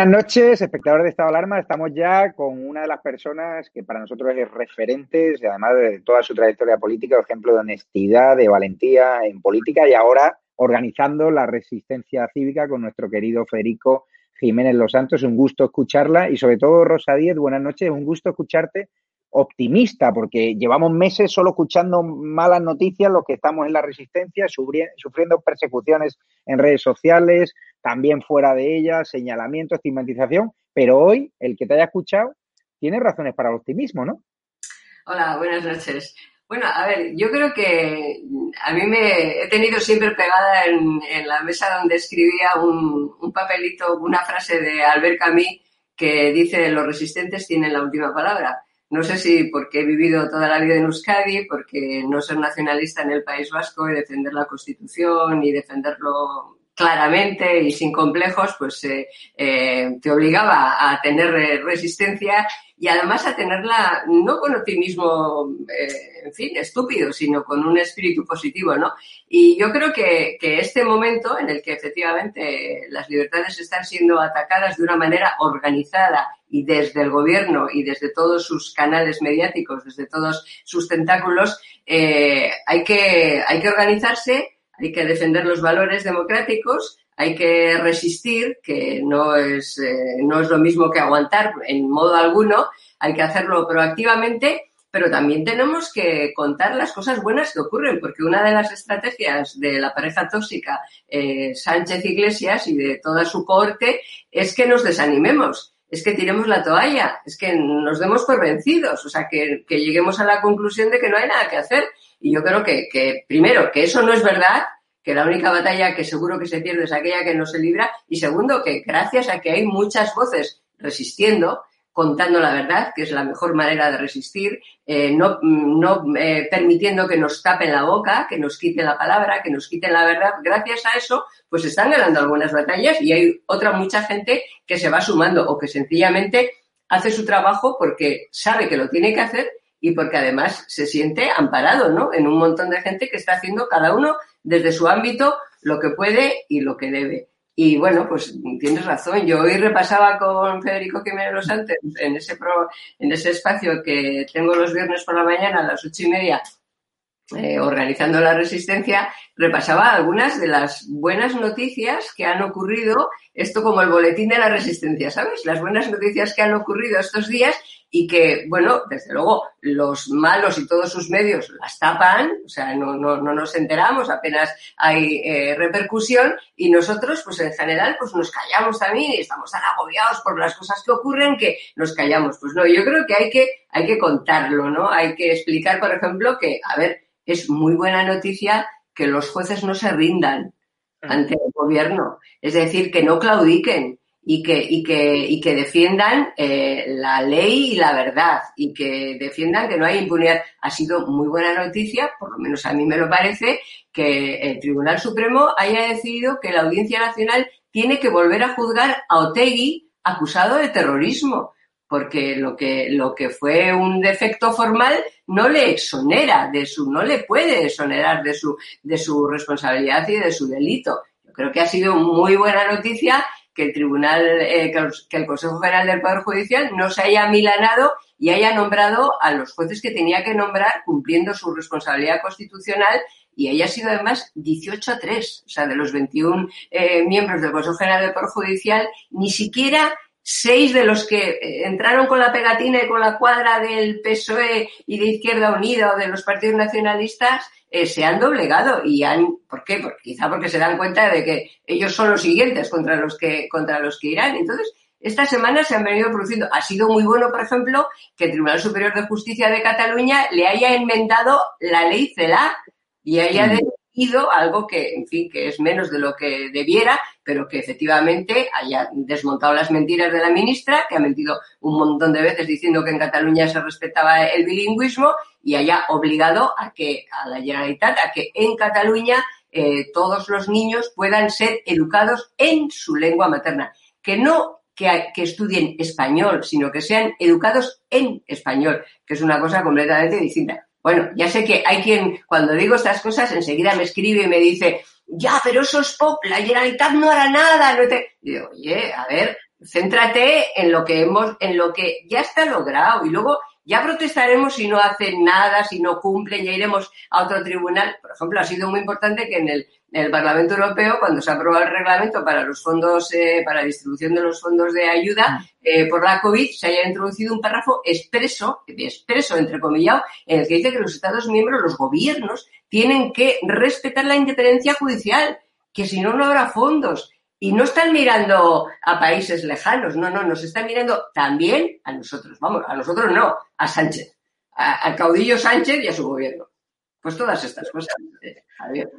Buenas noches, espectadores de Estado de Alarma. Estamos ya con una de las personas que para nosotros es referente, además de toda su trayectoria política, ejemplo de honestidad, de valentía en política y ahora organizando la resistencia cívica con nuestro querido Federico Jiménez Los Santos. Un gusto escucharla y sobre todo, Rosa Díez, buenas noches, un gusto escucharte optimista, porque llevamos meses solo escuchando malas noticias, los que estamos en la resistencia, sufriendo persecuciones en redes sociales, también fuera de ellas, señalamiento, estigmatización, pero hoy el que te haya escuchado tiene razones para el optimismo, ¿no? Hola, buenas noches. Bueno, a ver, yo creo que a mí me he tenido siempre pegada en, la mesa donde escribía un, un papelito, una frase de Albert Camus que dice los resistentes tienen la última palabra. No sé si porque he vivido toda la vida en Euskadi, porque no ser nacionalista en el País Vasco y defender la Constitución y defenderlo claramente y sin complejos, pues eh, eh, te obligaba a tener resistencia y además a tenerla no con optimismo, eh, en fin, estúpido, sino con un espíritu positivo, ¿no? Y yo creo que, que, este momento en el que efectivamente las libertades están siendo atacadas de una manera organizada y desde el gobierno y desde todos sus canales mediáticos, desde todos sus tentáculos, hay, que, hay que organizarse hay que defender los valores democráticos, hay que resistir, que no es, eh, no es lo mismo que aguantar en modo alguno, hay que hacerlo proactivamente, pero también tenemos que contar las cosas buenas que ocurren, porque una de las estrategias de la pareja tóxica eh, Sánchez Iglesias y de toda su cohorte es que nos desanimemos es que tiremos la toalla, es que nos demos por vencidos, o sea, que, que, lleguemos a la conclusión de que no hay nada que hacer y yo creo que, primero, que eso no es verdad, que la única batalla que seguro que se pierde es aquella que no se libra. Y segundo, que gracias a que hay muchas voces resistiendo, contando la verdad, que es la mejor manera de resistir, eh, no, no eh, permitiendo que nos tapen la boca, que nos quiten la palabra, que nos quiten la verdad. Gracias a eso, pues están ganando algunas batallas y hay otra mucha gente que se va sumando o que sencillamente hace su trabajo porque sabe que lo tiene que hacer y porque además se siente amparado, ¿no? En un montón de gente que está haciendo cada uno desde su ámbito lo que puede y lo que debe. Y bueno, pues tienes razón. Yo hoy repasaba con Federico Jiménez Santos en ese pro, en ese espacio que tengo los viernes por la mañana a las ocho y media eh, organizando la resistencia, repasaba algunas de las buenas noticias que han ocurrido, esto como el boletín de la resistencia, ¿sabes? Las buenas noticias que han ocurrido estos días y que, bueno, desde luego, los malos y todos sus medios las tapan, o sea, no, no, no nos enteramos, apenas hay eh, repercusión y nosotros, pues en general, pues nos callamos también y estamos tan agobiados por las cosas que ocurren que nos callamos. Pues no, yo creo que hay que, hay que contarlo, ¿no? Hay que explicar, por ejemplo, que, a ver, es muy buena noticia que los jueces no se rindan mm. ante el gobierno, es decir, que no claudiquen y que, y que, y que defiendan eh, la ley y la verdad y que defiendan que no hay impunidad. Ha sido muy buena noticia, por lo menos a mí me lo parece, que el Tribunal Supremo haya decidido que la Audiencia Nacional tiene que volver a juzgar a Otegui acusado de terrorismo, porque lo que, lo que fue un defecto formal no le exonera de su, no le puede exonerar de su, de su responsabilidad y de su delito. Yo creo que ha sido muy buena noticia que el Tribunal, eh, que el Consejo General del Poder Judicial no se haya milanado y haya nombrado a los jueces que tenía que nombrar cumpliendo su responsabilidad constitucional y haya sido además 18 a 3, o sea, de los 21 eh, miembros del Consejo General del Poder Judicial, ni siquiera seis de los que eh, entraron con la pegatina y con la cuadra del PSOE y de Izquierda Unida o de los partidos nacionalistas eh, se han doblegado y han, ¿por qué? Porque, quizá porque se dan cuenta de que ellos son los siguientes contra los que, contra los que irán. Entonces, esta semana se han venido produciendo. Ha sido muy bueno, por ejemplo, que el Tribunal Superior de Justicia de Cataluña le haya enmendado la ley CELA y haya mm algo que, en fin, que es menos de lo que debiera, pero que efectivamente haya desmontado las mentiras de la ministra, que ha mentido un montón de veces diciendo que en Cataluña se respetaba el bilingüismo y haya obligado a que a la Generalitat a que en Cataluña eh, todos los niños puedan ser educados en su lengua materna, que no que, que, estudien español, sino que sean educados en español, que es una cosa completamente distinta. Bueno, ya sé que hay quien, cuando digo estas cosas, enseguida me escribe y me dice, ya, pero eso es pop, la Generalitat no hará nada. No te... Digo, oye, a ver, céntrate en lo que hemos, en lo que ya está logrado y luego ya protestaremos si no hacen nada, si no cumplen, ya iremos a otro tribunal. Por ejemplo, ha sido muy importante que en el, Parlamento Europeo, cuando se aprobó el reglamento para los fondos, eh, para la distribución de los fondos de ayuda eh, por la COVID, se haya introducido un párrafo expreso, expreso, entrecomillado, en el que dice que los Estados miembros, los gobiernos, tienen que respetar la independencia judicial, que si no, no habrá fondos y no están mirando a países lejanos, no, no, nos están mirando también a nosotros, vamos, a nosotros no, a Sánchez, al caudillo Sánchez y a su gobierno. Pues todas estas cosas, eh, Javier.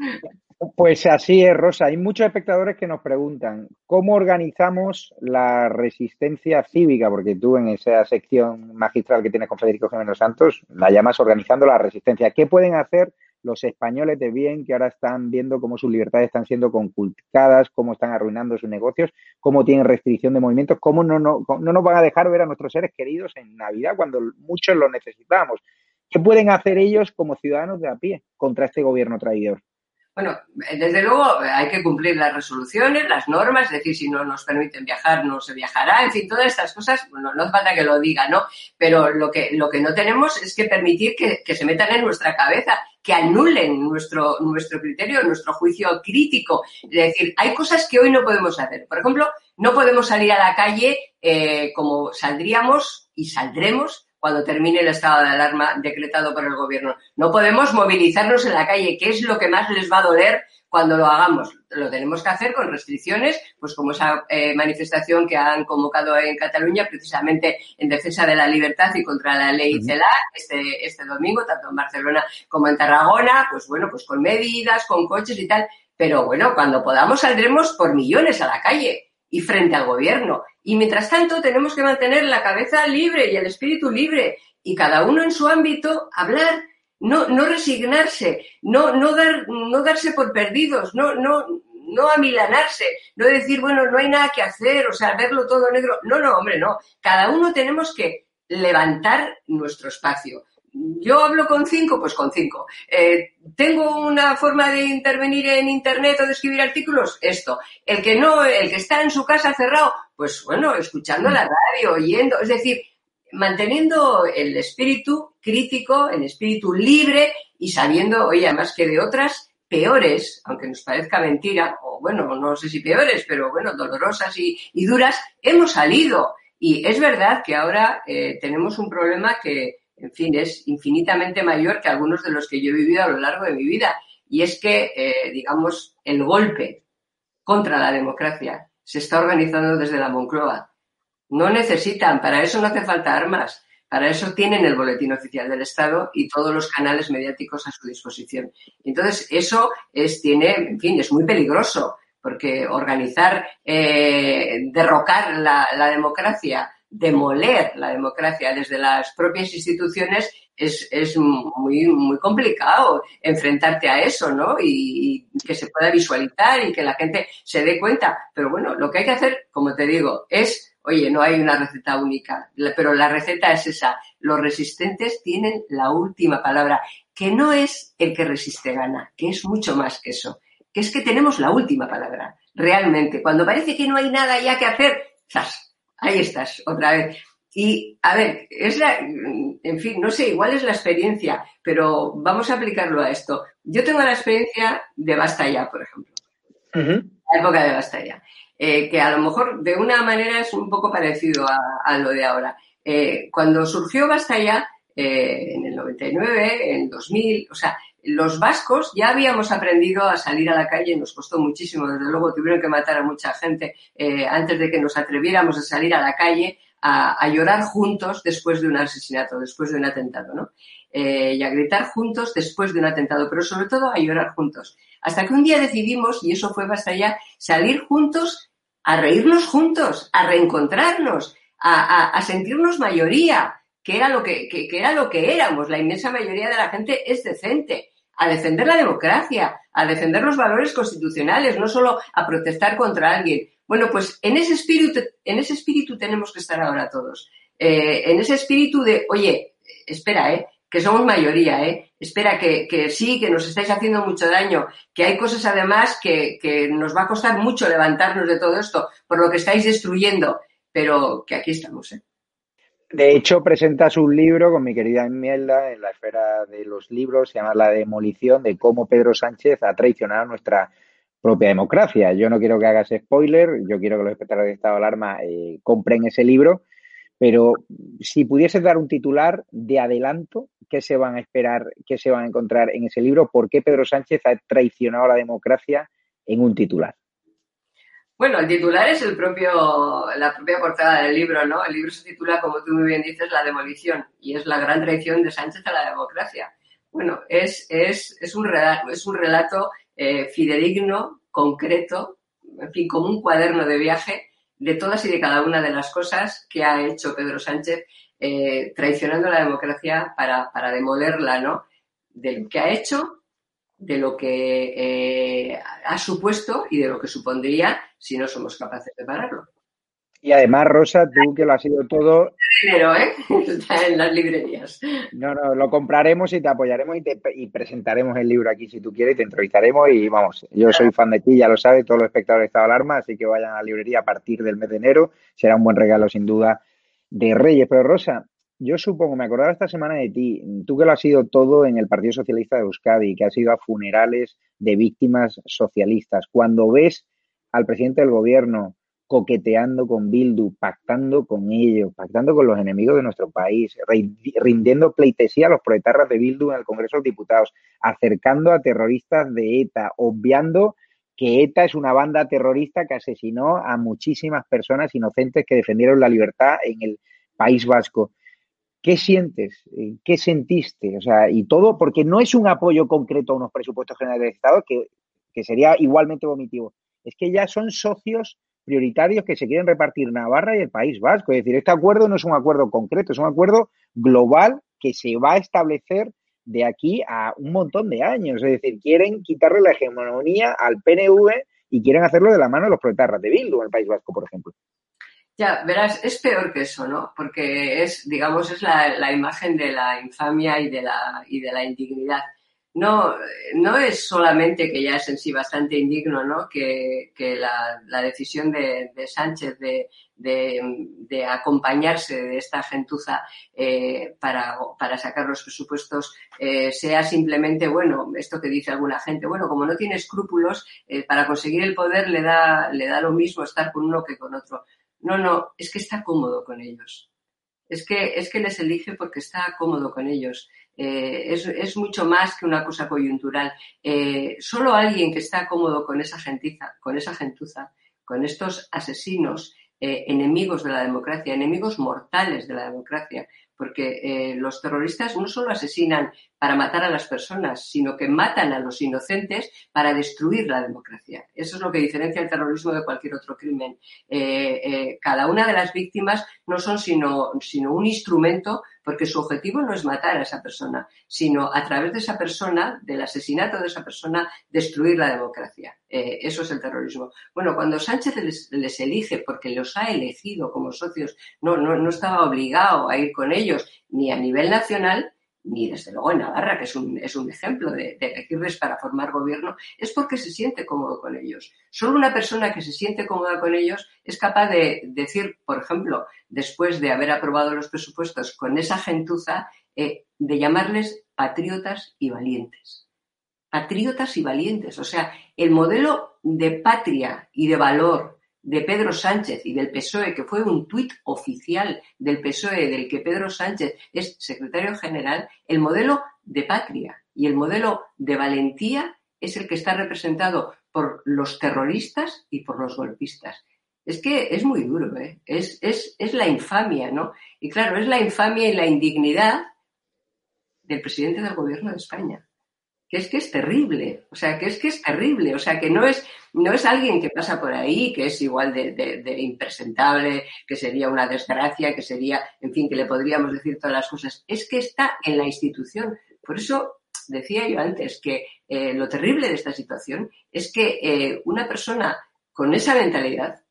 Pues así es, Rosa. Hay muchos espectadores que nos preguntan cómo organizamos la resistencia cívica, porque tú en esa sección magistral que tienes con Federico Jiménez Santos la llamas organizando la resistencia. ¿Qué pueden hacer los españoles de bien que ahora están viendo cómo sus libertades están siendo conculcadas, cómo están arruinando sus negocios, cómo tienen restricción de movimientos, cómo no, no, no nos van a dejar ver a nuestros seres queridos en Navidad cuando muchos lo necesitamos. ¿Qué pueden hacer ellos como ciudadanos de a pie contra este gobierno traidor? Bueno, desde luego hay que cumplir las resoluciones, las normas, es decir, si no nos permiten viajar, no se viajará, en fin, todas estas cosas, bueno, no hace falta que lo diga, ¿no? Pero lo que, lo que no tenemos es que permitir que, que se metan en nuestra cabeza, que anulen nuestro, nuestro criterio, nuestro juicio crítico. Es decir, hay cosas que hoy no podemos hacer. Por ejemplo, no podemos salir a la calle eh, como saldríamos y saldremos cuando termine el estado de alarma decretado por el gobierno. No podemos movilizarnos en la calle, que es lo que más les va a doler cuando lo hagamos. Lo tenemos que hacer con restricciones, pues como esa eh, manifestación que han convocado en Cataluña precisamente en defensa de la libertad y contra la ley CELA este, este domingo, tanto en Barcelona como en Tarragona, pues bueno, pues con medidas, con coches y tal. Pero bueno, cuando podamos saldremos por millones a la calle y frente al gobierno. Y mientras tanto tenemos que mantener la cabeza libre y el espíritu libre y cada uno en su ámbito hablar, no, no resignarse, no, no, dar, no darse por perdidos, no, no, no amilanarse, no decir, bueno, no hay nada que hacer, o sea, verlo todo negro. No, no, hombre, no. Cada uno tenemos que levantar nuestro espacio yo hablo con cinco, pues con cinco. Eh, ¿Tengo una forma de intervenir en Internet o de escribir artículos? Esto. El que no, el que está en su casa cerrado, pues bueno, escuchando la radio, oyendo, es decir, manteniendo el espíritu crítico, el espíritu libre y sabiendo, oye, además que de otras peores, aunque nos parezca mentira, o bueno, no sé si peores, pero bueno, dolorosas y, duras, hemos salido. Y es verdad que ahora eh, tenemos un problema que, en fin, es infinitamente mayor que algunos de los que yo he vivido a lo largo de mi vida. Y es que, eh, digamos, el golpe contra la democracia se está organizando desde la Moncloa. No necesitan, para eso no hace falta armas, para eso tienen el boletín oficial del Estado y todos los canales mediáticos a su disposición. Entonces, eso es, tiene, en fin, es muy peligroso, porque organizar, eh, derrocar la democracia demoler la democracia desde las propias instituciones, es, es muy, muy complicado enfrentarte a eso, ¿no? Y, que se pueda visualizar y que la gente se dé cuenta. Pero bueno, lo que hay que hacer, como te digo, es, oye, no hay una receta única, pero la receta es esa. Los resistentes tienen la última palabra, que no es el que resiste gana, que es mucho más que eso, que es que tenemos la última palabra, realmente. Cuando parece que no hay nada ya que hacer, ¡zas! Ahí estás, otra vez. Y, a ver, es la, en fin, no sé, igual es la experiencia, pero vamos a aplicarlo a esto. Yo tengo la experiencia de Basta Ya, por ejemplo. La época de Basta Ya. Eh, que a lo mejor de una manera es un poco parecido a, lo de ahora. Eh, cuando surgió Basta Ya, eh, en el 99, en 2000, o sea, los vascos ya habíamos aprendido a salir a la calle, nos costó muchísimo, desde luego tuvieron que matar a mucha gente antes de que nos atreviéramos a salir a la calle a, llorar juntos después de un asesinato, después de un atentado, ¿no? Eh, y a gritar juntos después de un atentado, pero sobre todo a llorar juntos. Hasta que un día decidimos, y eso fue basta ya, salir juntos, a reírnos juntos, a reencontrarnos, a, sentirnos mayoría, que era, lo que, que era lo que éramos. La inmensa mayoría de la gente es decente a defender la democracia, a defender los valores constitucionales, no solo a protestar contra alguien. Bueno, pues en ese espíritu, en ese espíritu tenemos que estar ahora todos. Eh, en ese espíritu de, oye, espera, ¿eh? que somos mayoría, ¿eh? espera, que, sí, que nos estáis haciendo mucho daño, que hay cosas además que, que nos va a costar mucho levantarnos de todo esto por lo que estáis destruyendo, pero que aquí estamos. ¿eh? De hecho, presentas un libro con mi querida Enmielda en la esfera de los libros, se llama La demolición de cómo Pedro Sánchez ha traicionado nuestra propia democracia. Yo no quiero que hagas spoiler, yo quiero que los espectadores de estado de alarma eh, compren ese libro, pero si pudieses dar un titular de adelanto, ¿qué se van a esperar, qué se van a encontrar en ese libro? ¿Por qué Pedro Sánchez ha traicionado a la democracia en un titular? Bueno, el titular es el propio, la propia portada del libro, ¿no? El libro se titula, como tú muy bien dices, La demolición, y es la gran traición de Sánchez a la democracia. Bueno, es, es, es un relato, es un relato eh, fidedigno, concreto, en fin, como un cuaderno de viaje de todas y de cada una de las cosas que ha hecho Pedro Sánchez eh, traicionando la democracia para, para demolerla, ¿no? De lo que ha hecho, de lo que eh, ha supuesto y de lo que supondría si no somos capaces de pararlo. Y además, Rosa, tú que lo has sido todo. Dinero, ¿eh? Está en las librerías. No, no, lo compraremos y te apoyaremos y, te, y presentaremos el libro aquí si tú quieres y te entrevistaremos. Y vamos, yo soy fan de ti, ya lo sabes, todos los espectadores de Estado de Alarma, así que vayan a la librería a partir del mes de enero. Será un buen regalo, sin duda, de Reyes. Pero, Rosa, yo supongo, me acordaba esta semana de ti, tú que lo has sido todo en el Partido Socialista de Euskadi, que has ido a funerales de víctimas socialistas. Cuando ves al presidente del gobierno coqueteando con Bildu, pactando con ellos, pactando con los enemigos de nuestro país, rindiendo pleitesía a los proetarras de Bildu en el Congreso de los Diputados, acercando a terroristas de ETA, obviando que ETA es una banda terrorista que asesinó a muchísimas personas inocentes que defendieron la libertad en el País Vasco. ¿Qué sientes? ¿Qué sentiste? O sea, y todo porque no es un apoyo concreto a unos presupuestos generales del Estado que, que sería igualmente vomitivo. Es que ya son socios prioritarios que se quieren repartir Navarra y el País Vasco. Es decir, este acuerdo no es un acuerdo concreto, es un acuerdo global que se va a establecer de aquí a un montón de años. Es decir, quieren quitarle la hegemonía al PNV y quieren hacerlo de la mano de los proletarras de Bildu en el País Vasco, por ejemplo. Ya, verás, es peor que eso, ¿no? Porque es, digamos, es la, la imagen de la infamia y de la, y de la indignidad no, no es solamente que ya es en sí bastante indigno, ¿no? Que, que la, la, decisión de, de Sánchez de, de, acompañarse de esta gentuza eh, para, para, sacar los presupuestos eh, sea simplemente, bueno, esto que dice alguna gente, bueno, como no tiene escrúpulos, eh, para conseguir el poder le da, le da lo mismo estar con uno que con otro. No, no, es que está cómodo con ellos. Es que, es que les elige porque está cómodo con ellos. Eh, es, mucho más que una cosa coyuntural. Eh, solo alguien que está cómodo con esa gentiza, con esa gentuza, con estos asesinos, eh, enemigos de la democracia, enemigos mortales de la democracia, porque eh, los terroristas no solo asesinan para matar a las personas, sino que matan a los inocentes para destruir la democracia. Eso es lo que diferencia el terrorismo de cualquier otro crimen. Eh, eh, cada una de las víctimas no son sino, sino un instrumento porque su objetivo no es matar a esa persona, sino a través de esa persona, del asesinato de esa persona, destruir la democracia. Eso es el terrorismo. Bueno, cuando Sánchez les, elige porque los ha elegido como socios, no, no, no estaba obligado a ir con ellos, ni a nivel nacional, ni desde luego en Navarra, que es un, es un ejemplo de, elegirles para formar gobierno, es porque se siente cómodo con ellos. Solo una persona que se siente cómoda con ellos es capaz de decir, por ejemplo, después de haber aprobado los presupuestos con esa gentuza, eh, de llamarles patriotas y valientes. Patriotas y valientes. O sea, el modelo de patria y de valor de Pedro Sánchez y del PSOE, que fue un tuit oficial del PSOE del que Pedro Sánchez es secretario general, el modelo de patria y el modelo de valentía es el que está representado por los terroristas y por los golpistas. Es que es muy duro, ¿eh? es, es, es la infamia, ¿no? Y claro, es la infamia y la indignidad del presidente del gobierno de España que es que es terrible, o sea, que es que es terrible, o sea, que no es, no es alguien que pasa por ahí, que es igual de, impresentable, que sería una desgracia, que sería, en fin, que le podríamos decir todas las cosas, es que está en la institución. Por eso decía yo antes que eh, lo terrible de esta situación es que eh, una persona con esa mentalidad,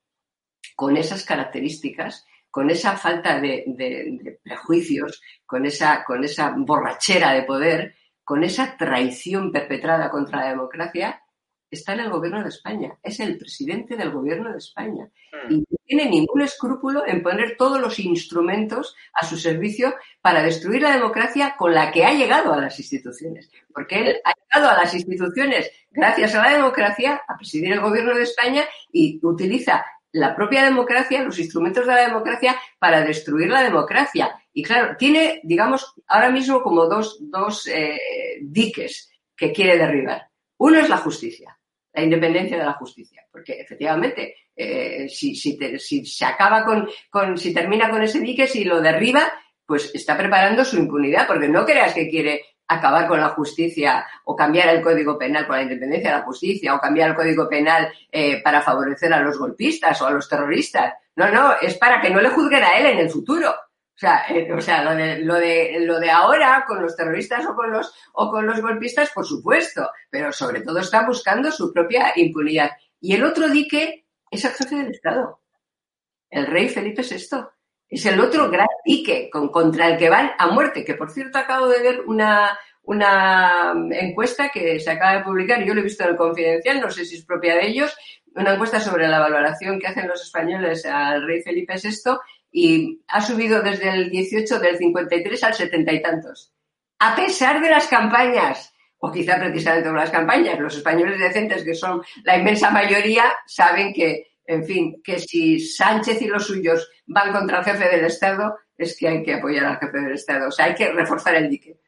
con esas características, con esa falta de, de, prejuicios, con esa, con esa borrachera de poder, con esa traición perpetrada contra la democracia, está en el gobierno de España. Es el presidente del gobierno de España. Hmm. Y no tiene ningún escrúpulo en poner todos los instrumentos a su servicio para destruir la democracia con la que ha llegado a las instituciones. Porque él ha llegado a las instituciones gracias a la democracia, a presidir el gobierno de España y utiliza la propia democracia, los instrumentos de la democracia para destruir la democracia. Y claro, tiene, digamos, ahora mismo como dos, dos eh, diques que quiere derribar. Uno es la justicia, la independencia de la justicia, porque efectivamente, eh, si, si, si, se acaba con, con, si termina con ese dique, si lo derriba, pues está preparando su impunidad, porque no creas que quiere acabar con la justicia o cambiar el código penal con la independencia de la justicia o cambiar el código penal eh, para favorecer a los golpistas o a los terroristas. No, no, es para que no le juzguen a él en el futuro. O sea, eh, o sea lo, de, lo, de, lo de ahora con los terroristas o con los, o con los golpistas, por supuesto, pero sobre todo está buscando su propia impunidad. Y el otro dique es el jefe del Estado, el rey Felipe VI. Es el otro gran dique con, contra el que van a muerte, que por cierto acabo de ver una, una encuesta que se acaba de publicar, yo lo he visto en el Confidencial, no sé si es propia de ellos, una encuesta sobre la valoración que hacen los españoles al rey Felipe VI y ha subido desde el 18 del 53 al 70 y tantos. A pesar de las campañas, o quizá precisamente por las campañas, los españoles decentes, que son la inmensa mayoría, saben que en fin, que si Sánchez y los suyos van contra el jefe del Estado, es que hay que apoyar al jefe del Estado. O sea, hay que reforzar el dique.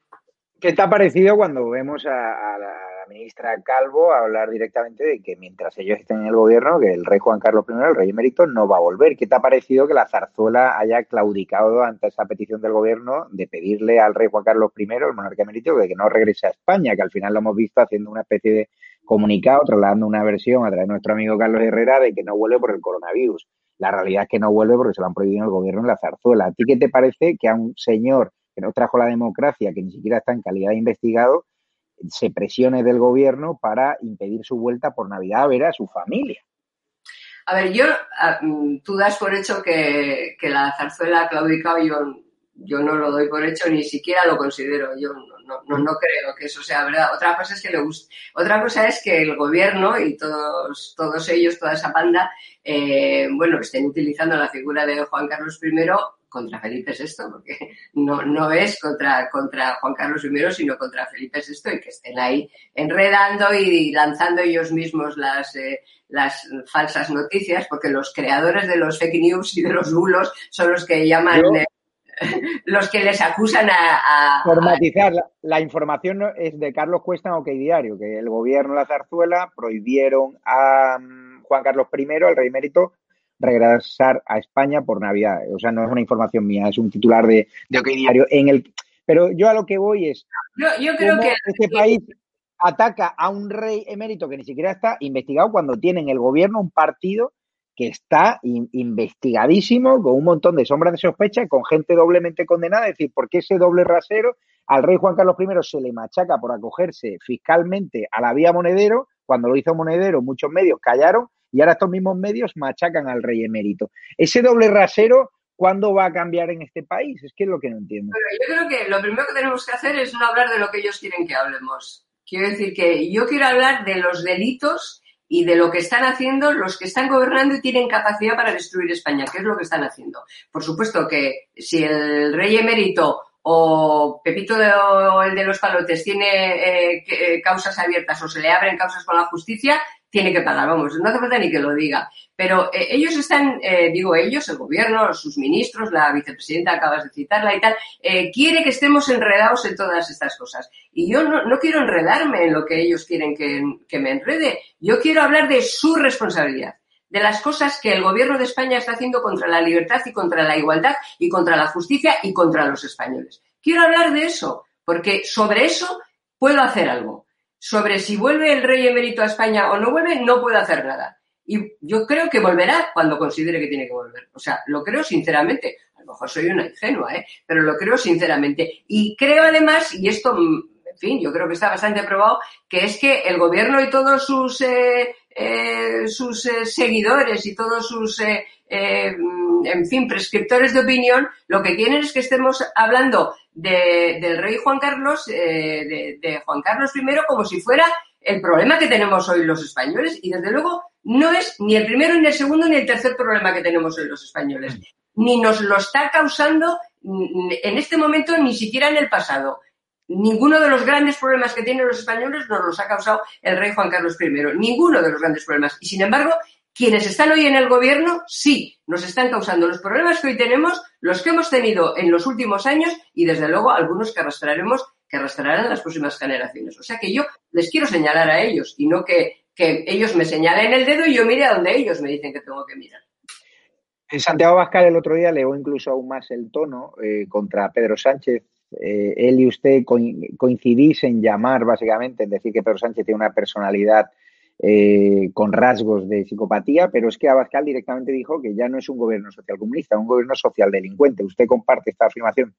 ¿Qué te ha parecido cuando vemos a, la, ministra Calvo hablar directamente de que mientras ellos estén en el gobierno, que el rey Juan Carlos I, el rey emérito, no va a volver? ¿Qué te ha parecido que la zarzuela haya claudicado ante esa petición del gobierno de pedirle al rey Juan Carlos I, el monarca emérito, que no regrese a España, que al final lo hemos visto haciendo una especie de comunicado, trasladando una versión a través de nuestro amigo Carlos Herrera de que no vuelve por el coronavirus. La realidad es que no vuelve porque se lo han prohibido el gobierno en la zarzuela. ¿A ti qué te parece que a un señor que no trajo la democracia, que ni siquiera está en calidad de investigado, se presione del gobierno para impedir su vuelta por Navidad a ver a su familia? A ver, yo, mm, tú das por hecho que, la zarzuela ha claudicado, yo, yo no lo doy por hecho, ni siquiera lo considero. Yo no, no, creo que eso sea verdad. Otra cosa es que le guste. Otra cosa es que el gobierno y todos, todos ellos, toda esa banda, eh, bueno, estén utilizando la figura de Juan Carlos I contra Felipe VI, porque no, no es contra, contra Juan Carlos I, sino contra Felipe VI, y que estén ahí enredando y lanzando ellos mismos las, eh, las falsas noticias, porque los creadores de los fake news y de los bulos son los que llaman los que les acusan a... Formatizar. La, información es de Carlos Cuesta en OK Diario, que el gobierno de la zarzuela prohibieron a mm, Juan Carlos I, el rey mérito, regresar a España por Navidad. O sea, no es una información mía, es un titular de, de OK Diario. En el, pero yo a lo que voy es. Yo, yo creo que. Este país ataca a un rey emérito que ni siquiera está investigado cuando tiene en el gobierno un partido que está investigadísimo, con un montón de sombras de sospecha, con gente doblemente condenada. Es decir, ¿por qué ese doble rasero al rey Juan Carlos I se le machaca por acogerse fiscalmente a la vía monedero? Cuando lo hizo monedero, muchos medios callaron y ahora estos mismos medios machacan al rey emérito. Ese doble rasero, ¿cuándo va a cambiar en este país? Es que es lo que no entiendo. yo creo que lo primero que tenemos que hacer es no hablar de lo que ellos quieren que hablemos. Quiero decir que yo quiero hablar de los delitos y de lo que están haciendo los que están gobernando y tienen capacidad para destruir España, que es lo que están haciendo. Por supuesto que si el rey emérito o Pepito de, o el de los palotes tiene eh, eh, causas abiertas o se le abren causas con la justicia, tiene que pagar, vamos, no hace falta ni que lo diga. Pero eh, ellos están, eh, digo ellos, el gobierno, sus ministros, la vicepresidenta, acabas de citarla y tal, eh, quiere que estemos enredados en todas estas cosas. Y yo no, quiero enredarme en lo que ellos quieren que me enrede. Yo quiero hablar de su responsabilidad de las cosas que el gobierno de España está haciendo contra la libertad y contra la igualdad y contra la justicia y contra los españoles. Quiero hablar de eso, porque sobre eso puedo hacer algo sobre si vuelve el rey emérito a España o no vuelve, no puedo hacer nada. Y yo creo que volverá cuando considere que tiene que volver. O sea, lo creo sinceramente. A lo mejor soy una ingenua, ¿eh? Pero lo creo sinceramente. Y creo además, y esto, en fin, yo creo que está bastante probado, que es que el gobierno y todos sus, eh, eh, sus eh, seguidores y todos sus, eh, eh, en fin, prescriptores de opinión, lo que quieren es que estemos hablando de, del rey Juan Carlos, de, de, Juan Carlos I, como si fuera el problema que tenemos hoy los españoles. Y desde luego no es ni el primero, ni el segundo, ni el tercer problema que tenemos hoy los españoles. Ni nos lo está causando en este momento, ni siquiera en el pasado. Ninguno de los grandes problemas que tienen los españoles nos los ha causado el rey Juan Carlos I. Ninguno de los grandes problemas. Y sin embargo, quienes están hoy en el gobierno sí nos están causando los problemas que hoy tenemos, los que hemos tenido en los últimos años y desde luego algunos que arrastraremos, que arrastrarán las próximas generaciones. O sea que yo les quiero señalar a ellos y no que, que ellos me señalen el dedo y yo mire a donde ellos me dicen que tengo que mirar. Santiago Bascal el otro día leó incluso aún más el tono eh, contra Pedro Sánchez. Eh, él y usted coincidís en llamar, básicamente, en decir que Pedro Sánchez tiene una personalidad eh, con rasgos de psicopatía, pero es que Abascal directamente dijo que ya no es un gobierno social comunista, un gobierno social delincuente. ¿Usted comparte esta afirmación?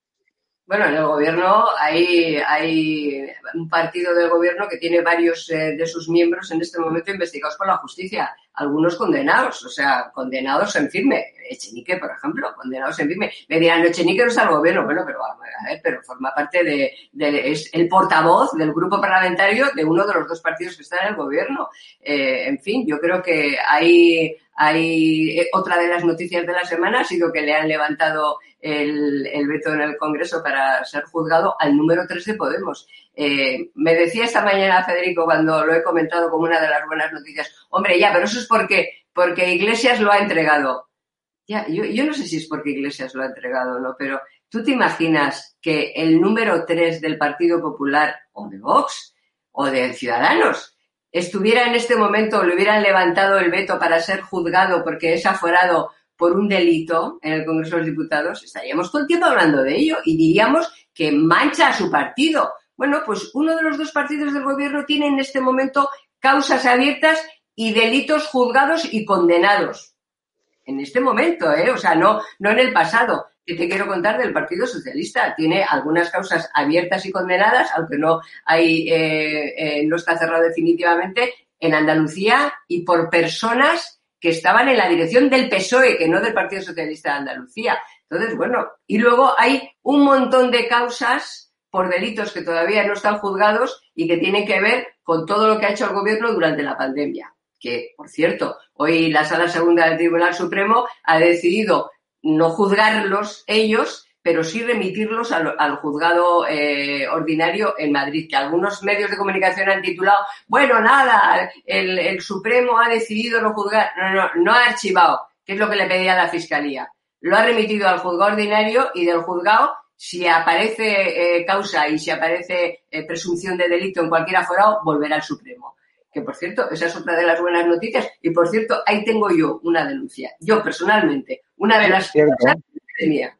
Bueno, en el gobierno hay, hay un partido del gobierno que tiene varios eh, de sus miembros en este momento investigados por la justicia, algunos condenados, o sea, condenados en firme. Echenique, por ejemplo, condenados en firme. Me dirán, Echenique no está al gobierno, bueno, pero a ver, pero forma parte de, de, es el portavoz del grupo parlamentario de uno de los dos partidos que están en el gobierno. Eh, en fin, yo creo que hay, hay eh, otra de las noticias de la semana ha sido que le han levantado el, veto en el Congreso para ser juzgado al número 3 de Podemos. Eh, me decía esta mañana Federico cuando lo he comentado como una de las buenas noticias, hombre, ya, pero eso es porque, porque Iglesias lo ha entregado. Ya, yo, yo no sé si es porque Iglesias lo ha entregado o no, pero ¿tú te imaginas que el número 3 del Partido Popular o de Vox o de Ciudadanos estuviera en este momento, le hubieran levantado el veto para ser juzgado porque es aforado por un delito en el Congreso de los Diputados, estaríamos todo el tiempo hablando de ello y diríamos que mancha a su partido. Bueno, pues uno de los dos partidos del gobierno tiene en este momento causas abiertas y delitos juzgados y condenados. En este momento, ¿eh? O sea, no, no en el pasado. Que te quiero contar del Partido Socialista. Tiene algunas causas abiertas y condenadas, aunque no hay, eh, eh, no está cerrado definitivamente, en Andalucía y por personas que estaban en la dirección del PSOE, que no del Partido Socialista de Andalucía. Entonces, bueno, y luego hay un montón de causas por delitos que todavía no están juzgados y que tienen que ver con todo lo que ha hecho el gobierno durante la pandemia. Que, por cierto, hoy la Sala Segunda del Tribunal Supremo ha decidido no juzgarlos ellos, pero sí remitirlos al, al juzgado eh, ordinario en Madrid, que algunos medios de comunicación han titulado, bueno, nada, el, el, Supremo ha decidido no juzgar, no, no, no ha archivado, que es lo que le pedía la Fiscalía. Lo ha remitido al juzgado ordinario y del juzgado, si aparece eh, causa y si aparece eh, presunción de delito en cualquier aforado, volverá al Supremo. Que por cierto, esa es otra de las buenas noticias, y por cierto, ahí tengo yo una denuncia, yo personalmente, una de las cosas que tenía.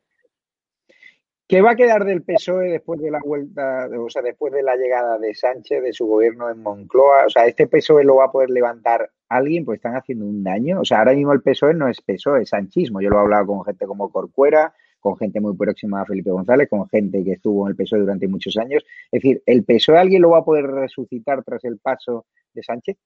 ¿Qué va a quedar del PSOE después de la vuelta, o sea, después de la llegada de Sánchez, de su gobierno en Moncloa? O sea, ¿este PSOE lo va a poder levantar alguien? Pues están haciendo un daño. O sea, ahora mismo el PSOE no es PSOE, es sanchismo. Yo lo he hablado con gente como Corcuera, con gente muy próxima a Felipe González, con gente que estuvo en el PSOE durante muchos años. Es decir, ¿el PSOE alguien lo va a poder resucitar tras el paso de Sánchez?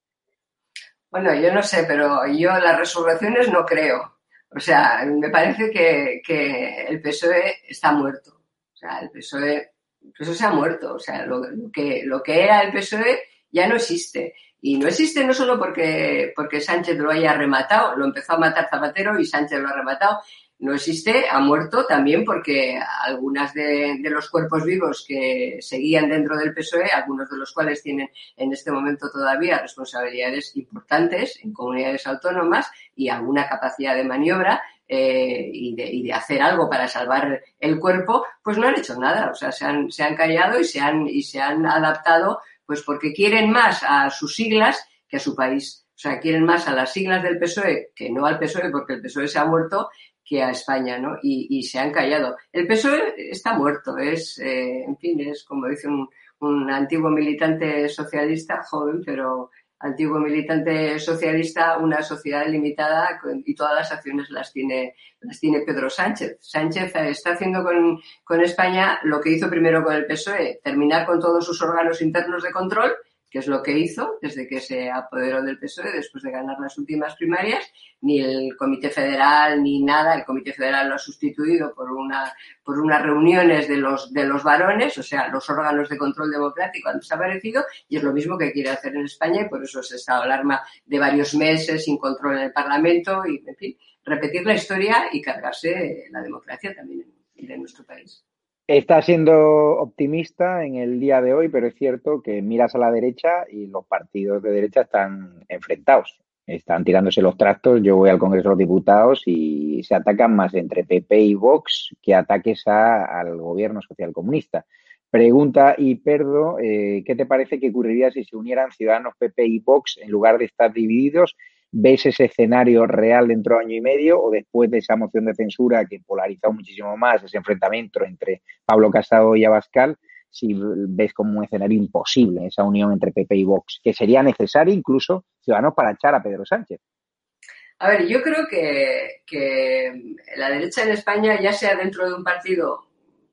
Bueno, yo no sé, pero yo las resurrecciones no creo. O sea, me parece que, que el PSOE está muerto. O sea, el PSOE, el PSOE se ha muerto. O sea, lo, que, lo que era el PSOE ya no existe. Y no existe no solo porque, porque Sánchez lo haya rematado, lo empezó a matar Zapatero y Sánchez lo ha rematado, no existe, ha muerto también porque algunas de, los cuerpos vivos que seguían dentro del PSOE, algunos de los cuales tienen en este momento todavía responsabilidades importantes en comunidades autónomas y alguna capacidad de maniobra eh, y, de, hacer algo para salvar el cuerpo, pues no han hecho nada. O sea, se han, se han callado y se han, y se han adaptado pues porque quieren más a sus siglas que a su país. O sea, quieren más a las siglas del PSOE que no al PSOE porque el PSOE se ha muerto que a España, ¿no? Y, se han callado. El PSOE está muerto, es, eh, en fin, es como dice un, un, antiguo militante socialista, joven, pero antiguo militante socialista, una sociedad limitada y todas las acciones las tiene, las tiene Pedro Sánchez. Sánchez está haciendo con, con España lo que hizo primero con el PSOE, terminar con todos sus órganos internos de control que es lo que hizo desde que se apoderó del PSOE después de ganar las últimas primarias, ni el Comité Federal ni nada, el Comité Federal lo ha sustituido por una por unas reuniones de los de los varones, o sea, los órganos de control democrático han desaparecido y es lo mismo que quiere hacer en España y por eso se está alarma de varios meses sin control en el Parlamento y en fin, repetir la historia y cargarse la democracia también en nuestro país. Está siendo optimista en el día de hoy, pero es cierto que miras a la derecha y los partidos de derecha están enfrentados. Están tirándose los tractos. Yo voy al Congreso de los Diputados y se atacan más entre PP y Vox que ataques al gobierno social comunista. Pregunta y Perdo, eh, ¿qué te parece que ocurriría si se unieran Ciudadanos, PP y Vox en lugar de estar divididos ¿Ves ese escenario real dentro de año y medio o después de esa moción de censura que polarizado muchísimo más ese enfrentamiento entre Pablo Casado y Abascal? Si ves como un escenario imposible esa unión entre PP y Vox, que sería necesaria incluso Ciudadanos para echar a Pedro Sánchez. A ver, yo creo que, que la derecha en España, ya sea dentro de un partido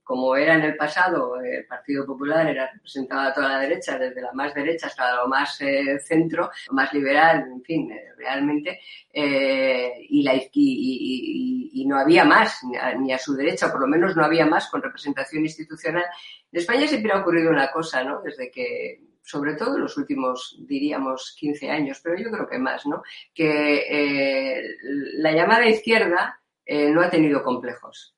como era en el pasado, el Partido Popular era representado a toda la derecha, desde la más derecha hasta lo más eh, centro, más liberal, en fin, eh, realmente, eh, y, no había más, ni a, su derecha, por lo menos no había más con representación institucional. En España siempre ha ocurrido una cosa, ¿no? Desde que sobre todo en los últimos, diríamos, 15 años, pero yo creo que más, ¿no? Que la llamada izquierda no ha tenido complejos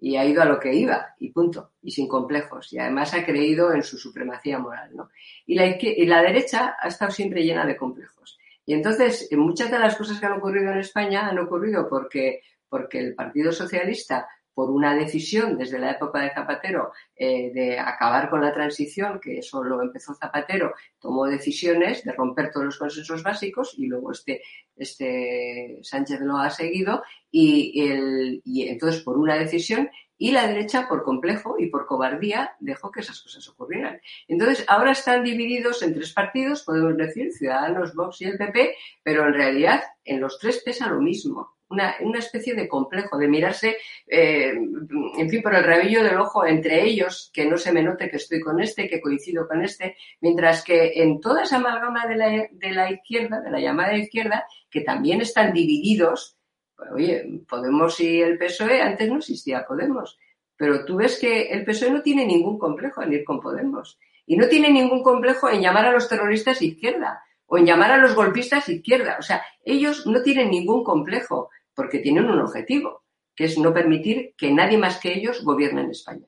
y ha ido a lo que iba y punto, y sin complejos. Y además ha creído en su supremacía moral. ¿no? Y, la, y la derecha ha estado siempre llena de complejos. Y entonces, muchas de las cosas que han ocurrido en España han ocurrido porque, porque el Partido Socialista por una decisión desde la época de Zapatero eh, de acabar con la transición, que eso lo empezó Zapatero, tomó decisiones de romper todos los consensos básicos y luego este, este Sánchez lo ha seguido y, el, y entonces por una decisión y la derecha por complejo y por cobardía dejó que esas cosas ocurrieran. Entonces ahora están divididos en tres partidos, podemos decir, Ciudadanos, Vox y el PP, pero en realidad en los tres pesa lo mismo una, una especie de complejo, de mirarse, eh, en fin, por el rabillo del ojo entre ellos, que no se me note que estoy con este, que coincido con este, mientras que en toda esa amalgama de la, de la izquierda, de la llamada izquierda, que también están divididos, pues, oye, Podemos y el PSOE, antes no existía Podemos, pero tú ves que el PSOE no tiene ningún complejo en ir con Podemos y no tiene ningún complejo en llamar a los terroristas izquierda o en llamar a los golpistas izquierda. O sea, ellos no tienen ningún complejo porque tienen un objetivo, que es no permitir que nadie más que ellos gobierne en España.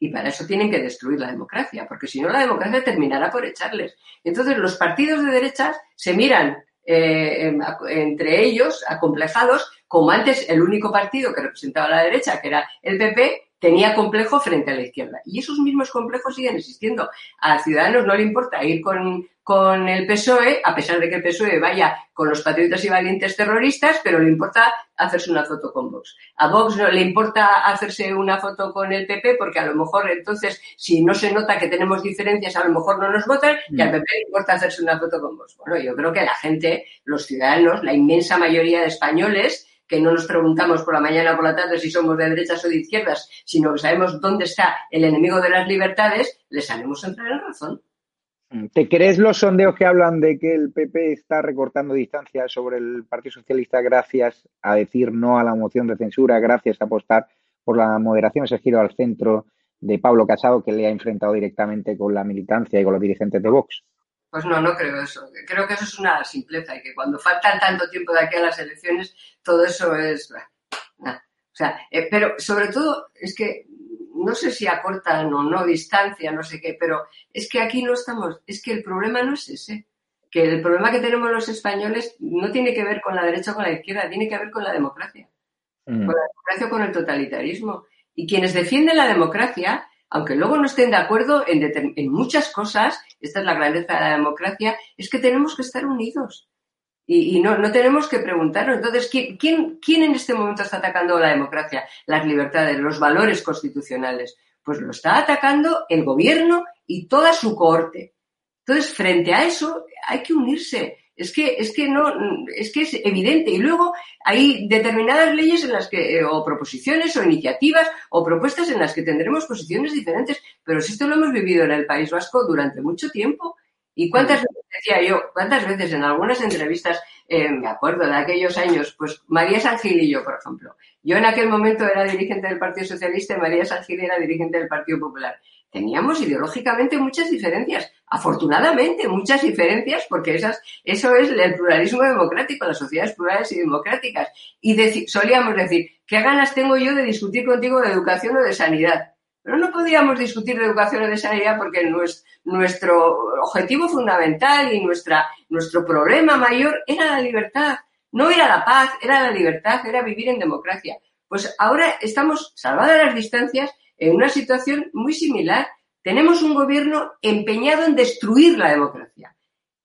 Y para eso tienen que destruir la democracia, porque si no la democracia terminará por echarles. Entonces los partidos de derechas se miran eh, entre ellos, acomplejados, como antes el único partido que representaba a la derecha, que era el PP, tenía complejo frente a la izquierda. Y esos mismos complejos siguen existiendo. A Ciudadanos no le importa ir con, con el PSOE, a pesar de que el PSOE vaya con los patriotas y valientes terroristas, pero le importa hacerse una foto con Vox. A Vox no le importa hacerse una foto con el PP porque a lo mejor entonces, si no se nota que tenemos diferencias, a lo mejor no nos votan y al PP le importa hacerse una foto con Vox. Bueno, yo creo que la gente, los ciudadanos, la inmensa mayoría de españoles, que no nos preguntamos por la mañana o por la tarde si somos de derechas o de izquierdas, sino que sabemos dónde está el enemigo de las libertades, les haremos entrar en razón. ¿Te crees los sondeos que hablan de que el PP está recortando distancia sobre el Partido Socialista gracias a decir no a la moción de censura, gracias a apostar por la moderación, ese giro al centro de Pablo Casado que le ha enfrentado directamente con la militancia y con los dirigentes de Vox? Pues no, no creo eso. Creo que eso es una simpleza y que cuando faltan tanto tiempo de aquí a las elecciones, todo eso es... O sea, eh, pero sobre todo es que no sé si acortan o no distancia, no sé qué, pero es que aquí no estamos, es que el problema no es ese. Que el problema que tenemos los españoles no tiene que ver con la derecha o con la izquierda, tiene que ver con la democracia. Mm. Con la democracia o con el totalitarismo. Y quienes defienden la democracia, aunque luego no estén de acuerdo en, muchas cosas, esta es la grandeza de la democracia, es que tenemos que estar unidos. Y, no, no, tenemos que preguntarnos. Entonces, ¿quién, ¿quién, quién, en este momento está atacando la democracia, las libertades, los valores constitucionales? Pues lo está atacando el gobierno y toda su cohorte. Entonces, frente a eso, hay que unirse. Es que, es que no, es que es evidente. Y luego hay determinadas leyes en las que, eh, o proposiciones, o iniciativas, o propuestas en las que tendremos posiciones diferentes. Pero si esto lo hemos vivido en el País Vasco durante mucho tiempo. ¿Y cuántas veces decía yo, cuántas veces en algunas entrevistas, eh, me acuerdo de aquellos años, pues María Sangil y yo, por ejemplo. Yo en aquel momento era dirigente del Partido Socialista y María Sangil era dirigente del Partido Popular. Teníamos ideológicamente muchas diferencias, afortunadamente muchas diferencias, porque esas, eso es el pluralismo democrático, las sociedades plurales y democráticas. Y solíamos decir, ¿qué ganas tengo yo de discutir contigo de educación o de sanidad? Pero no podíamos discutir de educación o de sanidad porque nuestro objetivo fundamental y nuestra, nuestro problema mayor era la libertad. No era la paz, era la libertad, era vivir en democracia. Pues ahora estamos, salvadas las distancias, en una situación muy similar. Tenemos un gobierno empeñado en destruir la democracia,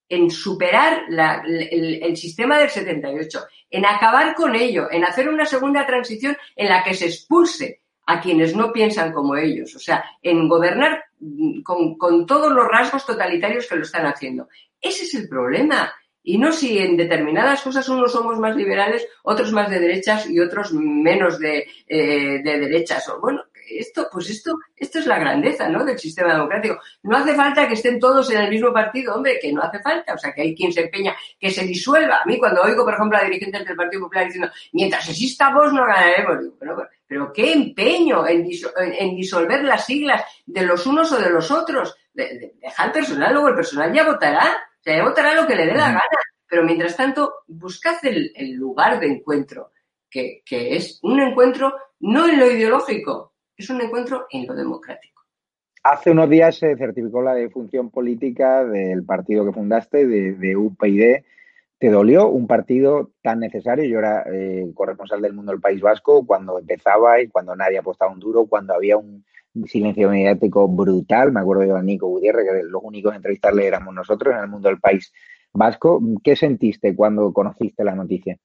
en superar el, sistema del 78, en acabar con ello, en hacer una segunda transición en la que se expulse a quienes no piensan como ellos, o sea, en gobernar con, todos los rasgos totalitarios que lo están haciendo. Ese es el problema. Y no si en determinadas cosas unos somos más liberales, otros más de derechas y otros menos de, eh, de derechas. O, bueno, esto, pues esto, esto es la grandeza, ¿no? Del sistema democrático. No hace falta que estén todos en el mismo partido, hombre, que no hace falta. O sea, que hay quien se empeña que se disuelva. A mí cuando oigo, por ejemplo, a dirigentes del Partido Popular diciendo, mientras exista vos no ganaremos, digo, pero, pero qué empeño en, disolver las siglas de los unos o de los otros. De, dejar personal, luego el personal ya votará. O sea, ya votará lo que le dé la gana. Pero mientras tanto, buscad el, lugar de encuentro, que, que es un encuentro no en lo ideológico, es un encuentro en lo democrático. Hace unos días se certificó la defunción política del partido que fundaste, de, UPyD. ¿Te dolió un partido tan necesario? Yo era eh, corresponsal del mundo del País Vasco cuando empezaba y cuando nadie apostaba un duro, cuando había un silencio mediático brutal. Me acuerdo de Nico Gutiérrez, que los únicos en entrevistarle éramos nosotros en el mundo del País Vasco. ¿Qué sentiste cuando conociste la noticia?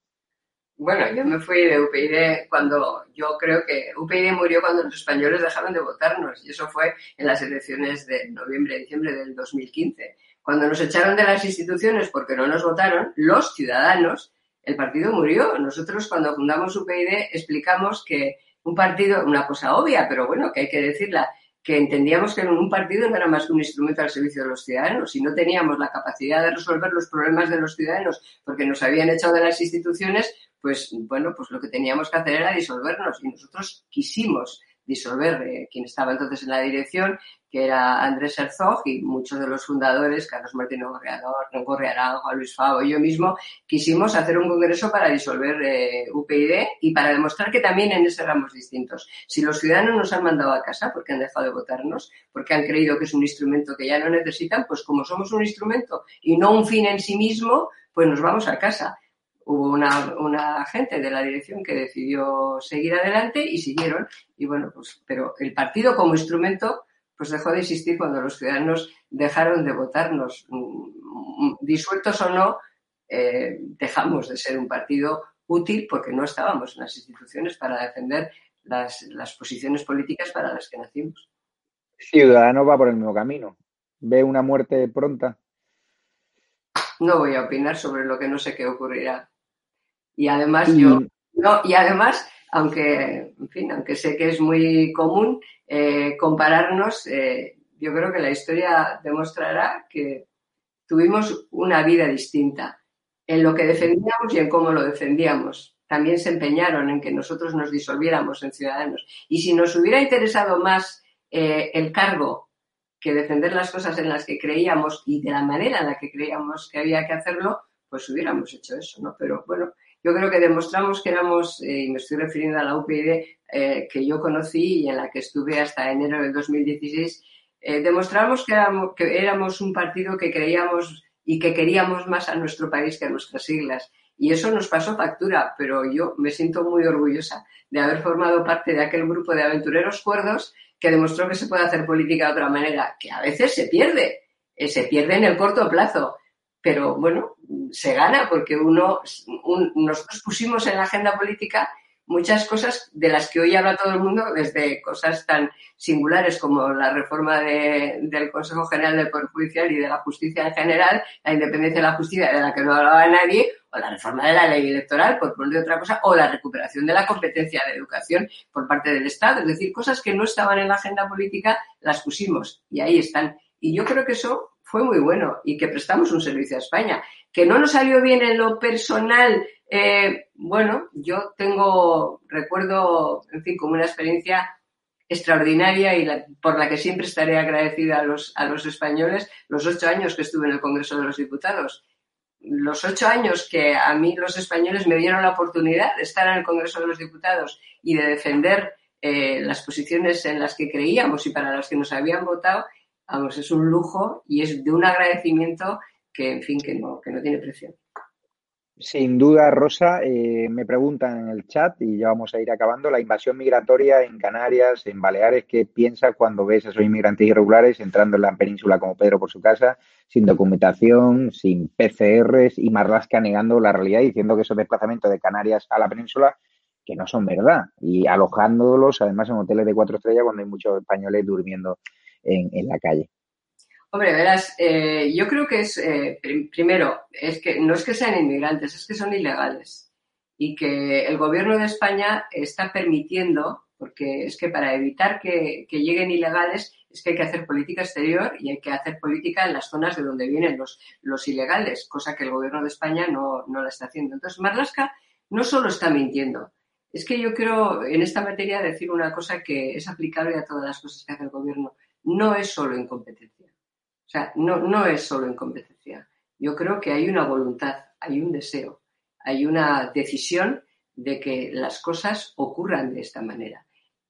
Bueno, yo me fui de UPyD cuando yo creo que UPyD murió cuando los españoles dejaron de votarnos y eso fue en las elecciones de noviembre, diciembre del 2015. Cuando nos echaron de las instituciones porque no nos votaron, los ciudadanos, el partido murió. Nosotros cuando fundamos UPyD explicamos que un partido, una cosa obvia, pero bueno, que hay que decirla, que entendíamos que un partido no era más que un instrumento al servicio de los ciudadanos y no teníamos la capacidad de resolver los problemas de los ciudadanos porque nos habían echado de las instituciones, pues bueno, pues lo que teníamos que hacer era disolvernos y nosotros quisimos disolver eh, quien estaba entonces en la dirección, que era Andrés Herzog y muchos de los fundadores, Carlos Martín Gorriarán, Juan Luis Favo y yo mismo, quisimos hacer un congreso para disolver eh, UPyD y para demostrar que también en ese éramos distintos. Si los ciudadanos nos han mandado a casa porque han dejado de votarnos, porque han creído que es un instrumento que ya no necesitan, pues como somos un instrumento y no un fin en sí mismo, pues nos vamos a casa hubo una, una gente de la dirección que decidió seguir adelante y siguieron. Y bueno, pues, pero el partido como instrumento pues dejó de existir cuando los ciudadanos dejaron de votarnos. Mm, disueltos o no, eh, dejamos de ser un partido útil porque no estábamos en las instituciones para defender las, las posiciones políticas para las que nacimos. Ciudadano va por el mismo camino. ¿Ve una muerte pronta? No voy a opinar sobre lo que no sé qué ocurrirá. Y además yo no, y además aunque, en fin, aunque sé que es muy común eh, compararnos, eh, yo creo que la historia demostrará que tuvimos una vida distinta en lo que defendíamos y en cómo lo defendíamos. También se empeñaron en que nosotros nos disolviéramos en ciudadanos. Y si nos hubiera interesado más eh, el cargo que defender las cosas en las que creíamos y de la manera en la que creíamos que había que hacerlo, pues hubiéramos hecho eso, ¿no? Pero bueno, yo creo que demostramos que éramos, eh, y me estoy refiriendo a la UPyD eh, que yo conocí y en la que estuve hasta enero del 2016, eh, demostramos que éramos, que éramos un partido que creíamos y que queríamos más a nuestro país que a nuestras siglas. Y eso nos pasó factura, pero yo me siento muy orgullosa de haber formado parte de aquel grupo de aventureros cuerdos que demostró que se puede hacer política de otra manera, que a veces se pierde, se pierde en el corto plazo, pero bueno, se gana porque uno, nosotros pusimos en la agenda política muchas cosas de las que hoy habla todo el mundo, desde cosas tan singulares como la reforma del Consejo General del Poder Judicial y de la justicia en general, la independencia de la justicia de la que no hablaba nadie, o la reforma de la ley electoral, por poner otra cosa, o la recuperación de la competencia de educación por parte del Estado. Es decir, cosas que no estaban en la agenda política las pusimos y ahí están. Y yo creo que eso fue muy bueno y que prestamos un servicio a España. Que no nos salió bien en lo personal, eh, bueno, yo tengo, recuerdo, en fin, como una experiencia extraordinaria y por la que siempre estaré agradecida a los, a los españoles, los ocho años que estuve en el Congreso de los Diputados. Los ocho años que a mí los españoles me dieron la oportunidad de estar en el Congreso de los Diputados y de defender eh, las posiciones en las que creíamos y para las que nos habían votado vamos, es un lujo y es de un agradecimiento que, en fin, que no, que no tiene precio. Sin duda, Rosa, eh, me preguntan en el chat y ya vamos a ir acabando, la invasión migratoria en Canarias, en Baleares, ¿qué piensas cuando ves a esos inmigrantes irregulares entrando en la península como Pedro por su casa, sin documentación, sin PCRs y Marlasca negando la realidad, diciendo que esos desplazamientos de Canarias a la península que no son verdad y alojándolos además en hoteles de cuatro estrellas cuando hay muchos españoles durmiendo en, la calle. Hombre, verás, eh, yo creo que es, eh, primero, es que no es que sean inmigrantes, es que son ilegales. Y que el gobierno de España está permitiendo, porque es que para evitar que, lleguen ilegales es que hay que hacer política exterior y hay que hacer política en las zonas de donde vienen los, los ilegales, cosa que el gobierno de España no, no la está haciendo. Entonces, Marlaska no solo está mintiendo, es que yo quiero en esta materia decir una cosa que es aplicable a todas las cosas que hace el gobierno no es solo incompetencia. O sea, no, no es solo incompetencia. Yo creo que hay una voluntad, hay un deseo, hay una decisión de que las cosas ocurran de esta manera.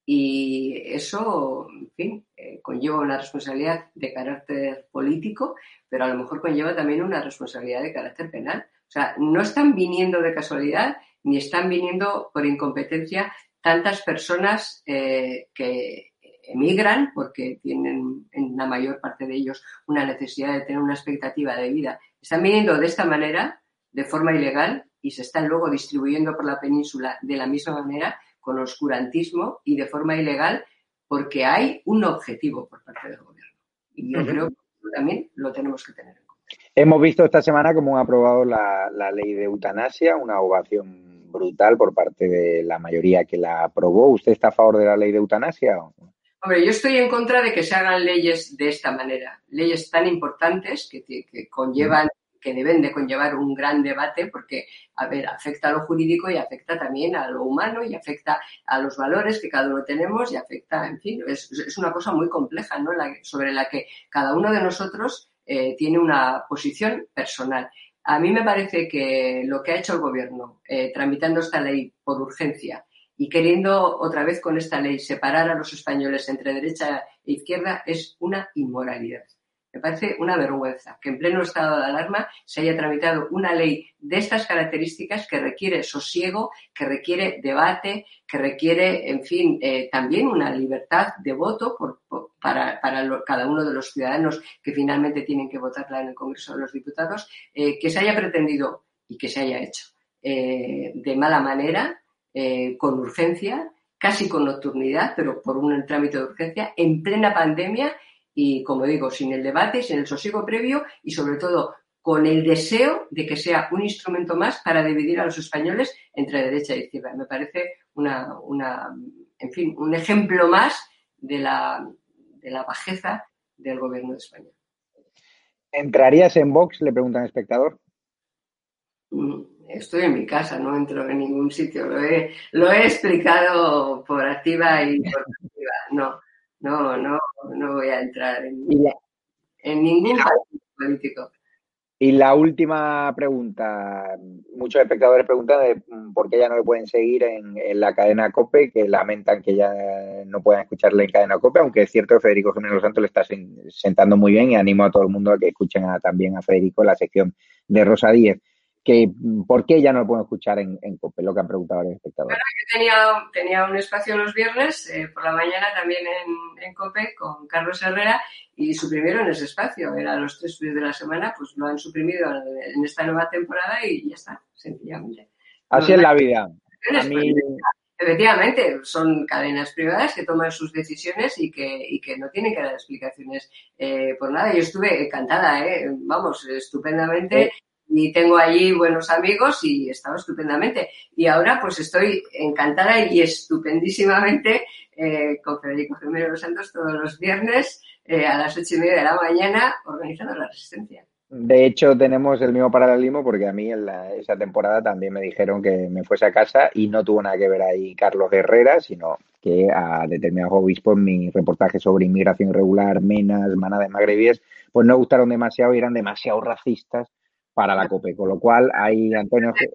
Y eso, en fin, eh, conlleva una responsabilidad de carácter político, pero a lo mejor conlleva también una responsabilidad de carácter penal. O sea, no están viniendo de casualidad ni están viniendo por incompetencia tantas personas eh, que emigran porque tienen en la mayor parte de ellos una necesidad de tener una expectativa de vida. Están viniendo de esta manera, de forma ilegal, y se están luego distribuyendo por la península de la misma manera, con oscurantismo y de forma ilegal, porque hay un objetivo por parte del gobierno. Y yo creo que también lo tenemos que tener en cuenta. Hemos visto esta semana cómo ha aprobado la, la ley de eutanasia, una ovación brutal por parte de la mayoría que la aprobó. ¿Usted está a favor de la ley de eutanasia? Hombre, yo estoy en contra de que se hagan leyes de esta manera, leyes tan importantes que, conllevan, que deben de conllevar un gran debate porque, a ver, afecta a lo jurídico y afecta también a lo humano y afecta a los valores que cada uno tenemos y afecta, en fin, es, una cosa muy compleja, ¿no? sobre la que cada uno de nosotros eh, tiene una posición personal. A mí me parece que lo que ha hecho el Gobierno, eh, tramitando esta ley por urgencia, y queriendo otra vez con esta ley separar a los españoles entre derecha e izquierda es una inmoralidad. Me parece una vergüenza que en pleno estado de alarma se haya tramitado una ley de estas características que requiere sosiego, que requiere debate, que requiere, en fin, eh, también una libertad de voto para, cada uno de los ciudadanos que finalmente tienen que votarla en el Congreso de los Diputados, eh, que se haya pretendido y que se haya hecho eh, de mala manera, con urgencia, casi con nocturnidad, pero por un trámite de urgencia, en plena pandemia y, como digo, sin el debate, sin el sosiego previo y, sobre todo, con el deseo de que sea un instrumento más para dividir a los españoles entre derecha y izquierda. Me parece una, una en fin, un ejemplo más de la, de la bajeza del gobierno de España. ¿Entrarías en Vox? Le pregunta el espectador. Estoy en mi casa, no entro en ningún sitio. Lo he, lo he explicado por activa y por activa. No, no, no, no voy a entrar en, ningún partido político. Y la última pregunta, muchos espectadores preguntan de mm, por qué ya no le pueden seguir en, la cadena COPE, que lamentan que ya no puedan escucharle en cadena COPE, aunque es cierto que Federico Jiménez Santos le está sentando muy bien y animo a todo el mundo a que escuchen también a Federico en la sección de Rosa Díez que mm, por qué ya no lo puedo escuchar en, COPE, lo que han preguntado los espectadores. Bueno, yo tenía, tenía un espacio los viernes, eh, por la mañana también en, COPE con Carlos Herrera y suprimieron ese espacio, era los tres días de la semana, pues lo han suprimido en esta nueva temporada y ya está, sencillamente. Así es la vida. Efectivamente, son cadenas privadas que toman sus decisiones y que, y que no tienen que dar explicaciones eh, por nada. Yo estuve encantada, ¿eh? vamos, estupendamente y tengo allí buenos amigos y estaba estupendamente. Y ahora pues estoy encantada y estupendísimamente eh, con Federico Jiménez los Santos todos los viernes eh, a las ocho y media de la mañana organizando la resistencia. De hecho, tenemos el mismo paralelismo porque a mí en esa temporada también me dijeron que me fuese a casa y no tuvo nada que ver ahí Carlos Herrera, sino que a determinados obispos mi reportaje sobre inmigración irregular, menas, manada de magrebíes, pues no gustaron demasiado y eran demasiado racistas para la COPE, con lo cual ahí Antonio... ¿eh?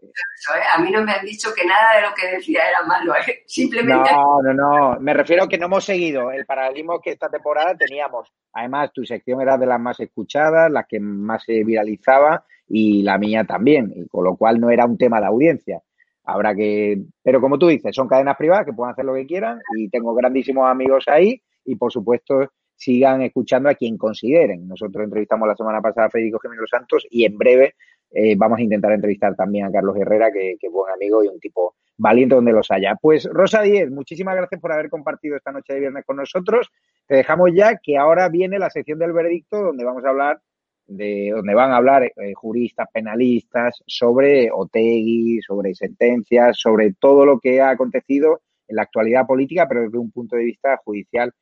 A mí no me han dicho que nada de lo que decía era malo, ¿eh? simplemente... No, no, no, me refiero a que no hemos seguido el paralelismo que esta temporada teníamos. Además, tu sección era de las más escuchadas, las que más se viralizaba y la mía también, y con lo cual no era un tema de audiencia. Habrá que... Pero como tú dices, son cadenas privadas que pueden hacer lo que quieran y tengo grandísimos amigos ahí y por supuesto sigan escuchando a quien consideren. Nosotros entrevistamos la semana pasada a Federico Jiménez Santos y en breve eh, vamos a intentar entrevistar también a Carlos Herrera, que, es buen amigo y un tipo valiente donde los haya. Pues Rosa Díez, muchísimas gracias por haber compartido esta noche de viernes con nosotros. Te dejamos ya que ahora viene la sección del veredicto donde vamos a hablar de donde van a hablar eh, juristas, penalistas sobre Otegui, sobre sentencias, sobre todo lo que ha acontecido en la actualidad política, pero desde un punto de vista judicial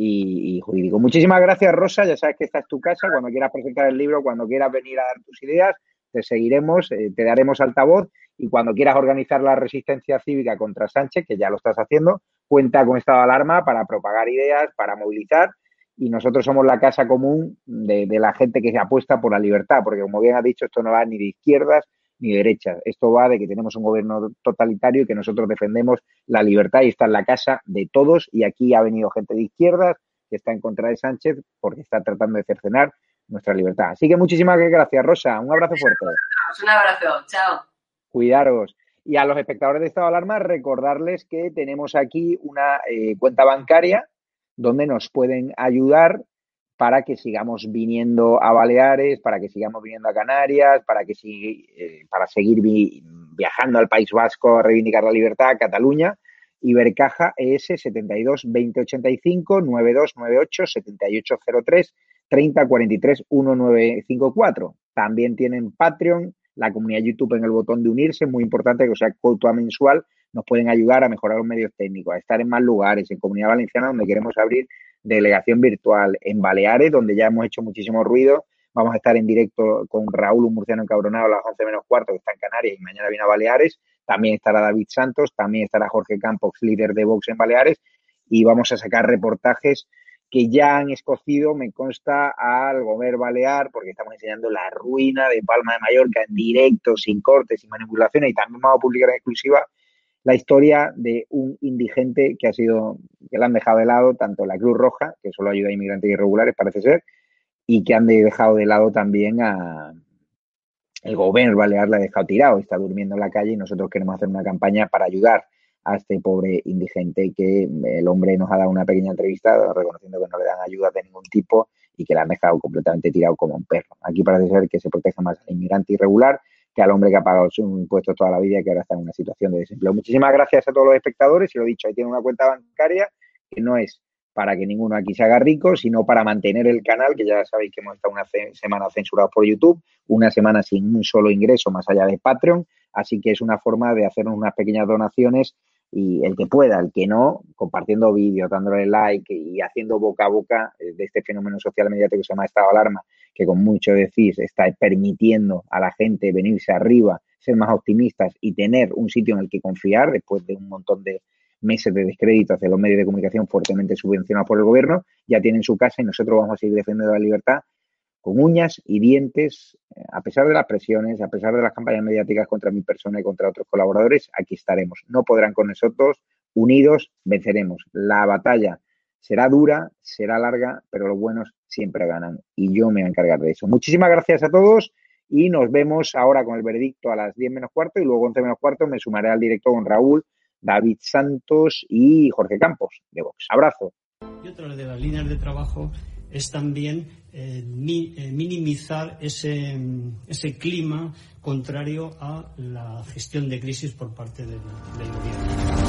y, jurídico. Muchísimas gracias, Rosa. Ya sabes que esta es tu casa. Cuando quieras presentar el libro, cuando quieras venir a dar tus ideas, te seguiremos, eh, te daremos altavoz y cuando quieras organizar la resistencia cívica contra Sánchez, que ya lo estás haciendo, cuenta con estado de alarma para propagar ideas, para movilizar y nosotros somos la casa común de, de la gente que se apuesta por la libertad, porque como bien has dicho, esto no va ni de izquierdas ni derecha. Esto va de que tenemos un gobierno totalitario y que nosotros defendemos la libertad y está en la casa de todos. Y aquí ha venido gente de izquierdas que está en contra de Sánchez porque está tratando de cercenar nuestra libertad. Así que muchísimas gracias, Rosa. Un abrazo fuerte. Un abrazo. Chao. Cuidaros. Y a los espectadores de estado de alarma, recordarles que tenemos aquí una eh, cuenta bancaria donde nos pueden ayudar para que sigamos viniendo a Baleares, para que sigamos viniendo a Canarias, para que eh, para seguir viajando al País Vasco a reivindicar la libertad, a Cataluña. Ibercaja ES 72 2085 9298 7803 3043 1954. También tienen Patreon, la comunidad YouTube en el botón de unirse, muy importante que sea cuota mensual, nos pueden ayudar a mejorar los medios técnicos, a estar en más lugares, en Comunidad Valenciana, donde queremos abrir delegación virtual en Baleares, donde ya hemos hecho muchísimo ruido. Vamos a estar en directo con Raúl, un murciano encabronado, a las 11 menos cuarto, que está en Canarias y mañana viene a Baleares. También estará David Santos, también estará Jorge Campos, líder de Vox en Baleares. Y vamos a sacar reportajes que ya han escocido, me consta, al gobierno balear, porque estamos enseñando la ruina de Palma de Mallorca en directo, sin cortes, sin manipulaciones, y también vamos a publicar en exclusiva la historia de un indigente que ha sido, que le han dejado de lado tanto la Cruz Roja, que solo ayuda a inmigrantes irregulares, parece ser, y que han dejado de lado también a el gobierno balear la ha dejado tirado, está durmiendo en la calle y nosotros queremos hacer una campaña para ayudar a este pobre indigente que el hombre nos ha dado una pequeña entrevista reconociendo que no le dan ayuda de ningún tipo y que la han dejado completamente tirado como un perro. Aquí parece ser que se protege más al inmigrante irregular que al hombre que ha pagado sus impuestos toda la vida y que ahora está en una situación de desempleo. Muchísimas gracias a todos los espectadores y lo dicho, ahí tiene una cuenta bancaria que no es para que ninguno aquí se haga rico, sino para mantener el canal, que ya sabéis que hemos estado una semana censurados por YouTube, una semana sin un solo ingreso más allá de Patreon, así que es una forma de hacernos unas pequeñas donaciones y el que pueda, el que no, compartiendo vídeos, dándole like y haciendo boca a boca eh, de este fenómeno social mediático que se llama estado alarma, que con mucho decís está permitiendo a la gente venirse arriba, ser más optimistas y tener un sitio en el que confiar después de un montón de meses de descrédito hacia los medios de comunicación fuertemente subvencionados por el gobierno, ya tienen su casa y nosotros vamos a seguir defendiendo la libertad con uñas y dientes, eh, a pesar de las presiones, a pesar de las campañas mediáticas contra mi persona y contra otros colaboradores, aquí estaremos. No podrán con nosotros, unidos venceremos. La batalla será dura, será larga, pero los buenos siempre ganan y yo me voy a encargar de eso. Muchísimas gracias a todos y nos vemos ahora con el veredicto a las 10 menos cuarto y luego 11 menos cuarto me sumaré al directo con Raúl, David Santos y Jorge Campos de Vox. Abrazo. Y otra de las líneas de trabajo es también eh, eh, minimizar ese, ese, clima contrario a la gestión de crisis por parte del, del gobierno.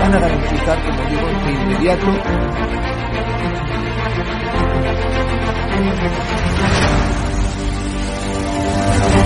Van a garantizar, como digo, de inmediato no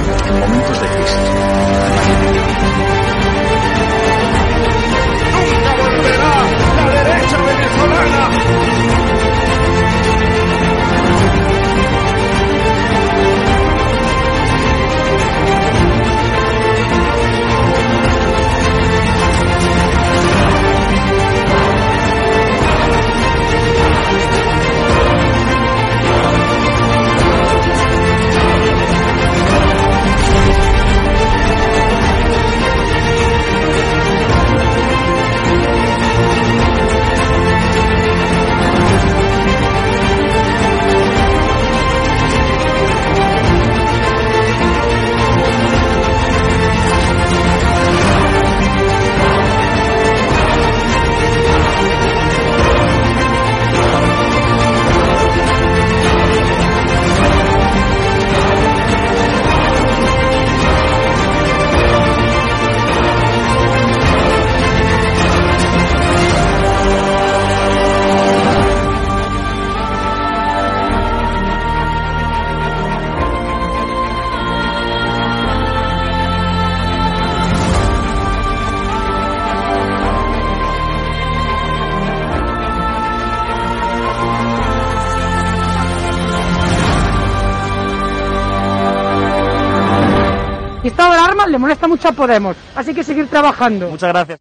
en momentos de crisis. ¡Nunca volverá la derecha venezolana! Mucho Podemos, así que seguir trabajando. Muchas gracias.